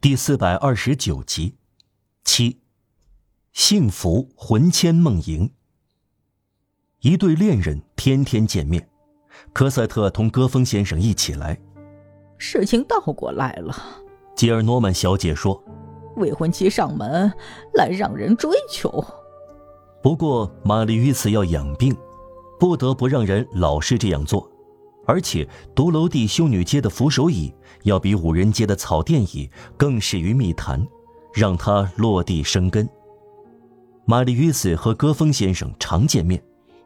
第四百二十九集，七，幸福魂牵梦萦。一对恋人天天见面，科赛特同戈峰先生一起来。事情倒过来了，吉尔诺曼小姐说：“未婚妻上门来让人追求。不过玛丽于此要养病，不得不让人老是这样做。”而且，独楼地修女街的扶手椅要比五人街的草垫椅更适于密谈，让它落地生根。玛丽与斯和戈峰先生常见面，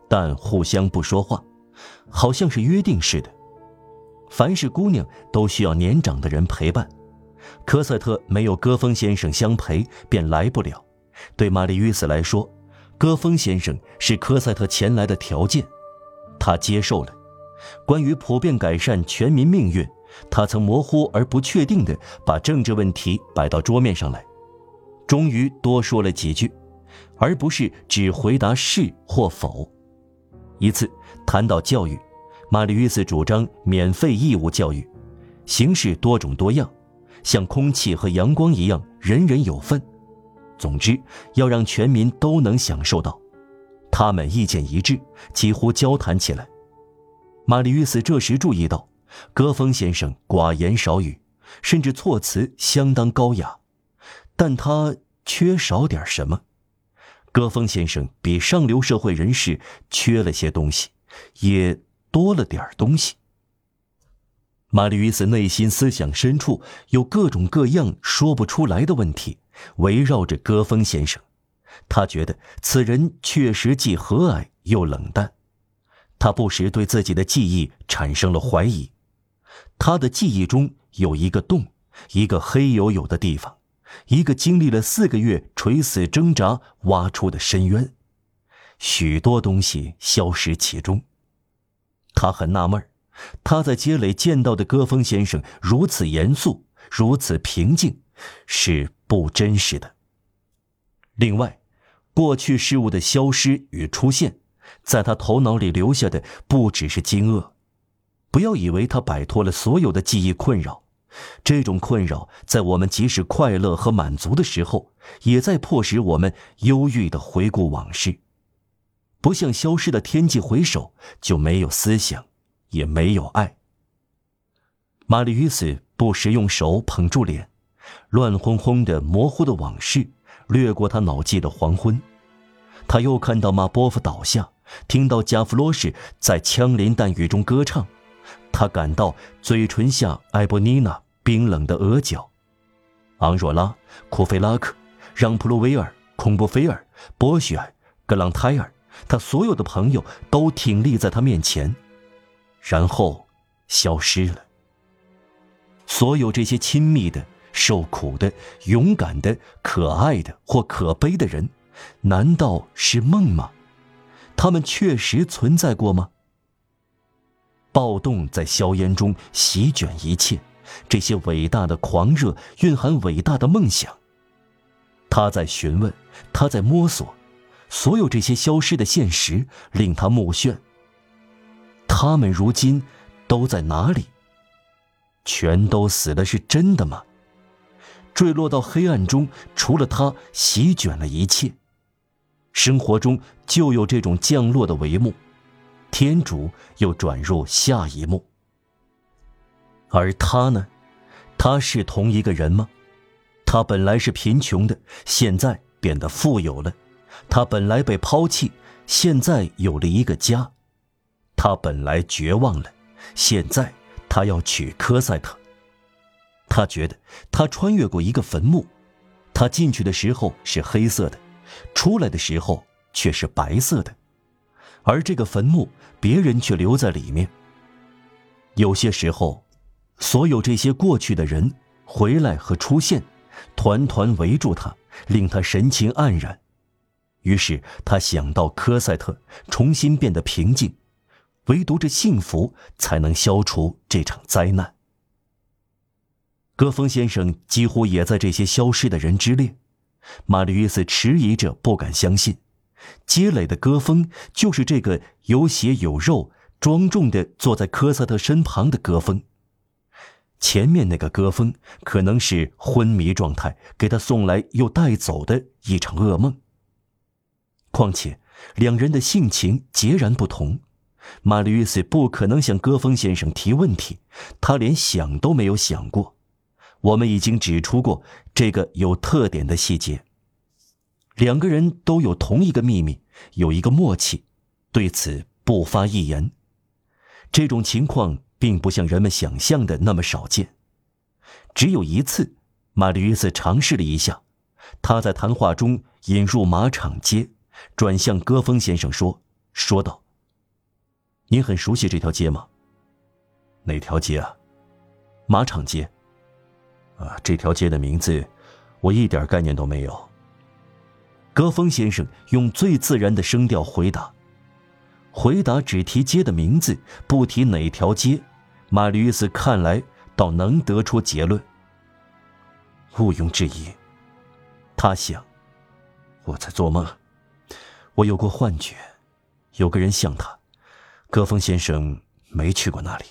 但互相不说话，好像是约定似的。凡是姑娘都需要年长的人陪伴，科赛特没有戈峰先生相陪便来不了。对玛丽与斯来说，戈峰先生是科赛特前来的条件，他接受了。关于普遍改善全民命运，他曾模糊而不确定地把政治问题摆到桌面上来，终于多说了几句，而不是只回答是或否。一次谈到教育，玛丽·约斯主张免费义务教育，形式多种多样，像空气和阳光一样，人人有份。总之，要让全民都能享受到。他们意见一致，几乎交谈起来。玛丽·斯这时注意到，戈峰先生寡言少语，甚至措辞相当高雅，但他缺少点什么。戈峰先生比上流社会人士缺了些东西，也多了点东西。玛丽·斯内心思想深处有各种各样说不出来的问题，围绕着戈峰先生。他觉得此人确实既和蔼又冷淡。他不时对自己的记忆产生了怀疑，他的记忆中有一个洞，一个黑黝黝的地方，一个经历了四个月垂死挣扎挖出的深渊，许多东西消失其中。他很纳闷他在街里见到的戈峰先生如此严肃，如此平静，是不真实的。另外，过去事物的消失与出现。在他头脑里留下的不只是惊愕，不要以为他摆脱了所有的记忆困扰，这种困扰在我们即使快乐和满足的时候，也在迫使我们忧郁的回顾往事。不像消失的天际回首，就没有思想，也没有爱。玛丽·与斯不时用手捧住脸，乱哄哄的、模糊的往事掠过他脑际的黄昏。他又看到马波夫倒下。听到加弗罗什在枪林弹雨中歌唱，他感到嘴唇下埃博妮娜冰冷的额角。昂若拉、库菲拉克、让普鲁维尔、孔布菲尔、波雪尔、格朗泰尔，他所有的朋友都挺立在他面前，然后消失了。所有这些亲密的、受苦的、勇敢的、可爱的或可悲的人，难道是梦吗？他们确实存在过吗？暴动在硝烟中席卷一切，这些伟大的狂热蕴含伟大的梦想。他在询问，他在摸索，所有这些消失的现实令他目眩。他们如今都在哪里？全都死的是真的吗？坠落到黑暗中，除了他，席卷了一切。生活中就有这种降落的帷幕，天主又转入下一幕。而他呢？他是同一个人吗？他本来是贫穷的，现在变得富有了；他本来被抛弃，现在有了一个家；他本来绝望了，现在他要娶科赛特。他觉得他穿越过一个坟墓，他进去的时候是黑色的。出来的时候却是白色的，而这个坟墓，别人却留在里面。有些时候，所有这些过去的人回来和出现，团团围住他，令他神情黯然。于是他想到科赛特，重新变得平静，唯独这幸福才能消除这场灾难。戈峰先生几乎也在这些消失的人之列。玛丽·约斯迟疑着，不敢相信，街垒的戈峰就是这个有血有肉、庄重的坐在科萨特身旁的戈峰。前面那个歌风可能是昏迷状态给他送来又带走的一场噩梦。况且两人的性情截然不同，玛丽·约瑟不可能向歌风先生提问题，他连想都没有想过。我们已经指出过这个有特点的细节。两个人都有同一个秘密，有一个默契，对此不发一言。这种情况并不像人们想象的那么少见。只有一次，玛丽·约瑟尝试了一下，他在谈话中引入马场街，转向戈峰先生说：“说道，您很熟悉这条街吗？哪条街啊？马场街。”啊，这条街的名字，我一点概念都没有。戈峰先生用最自然的声调回答，回答只提街的名字，不提哪条街。马吕斯看来倒能得出结论。毋庸置疑，他想，我在做梦，我有过幻觉，有个人像他。戈峰先生没去过那里。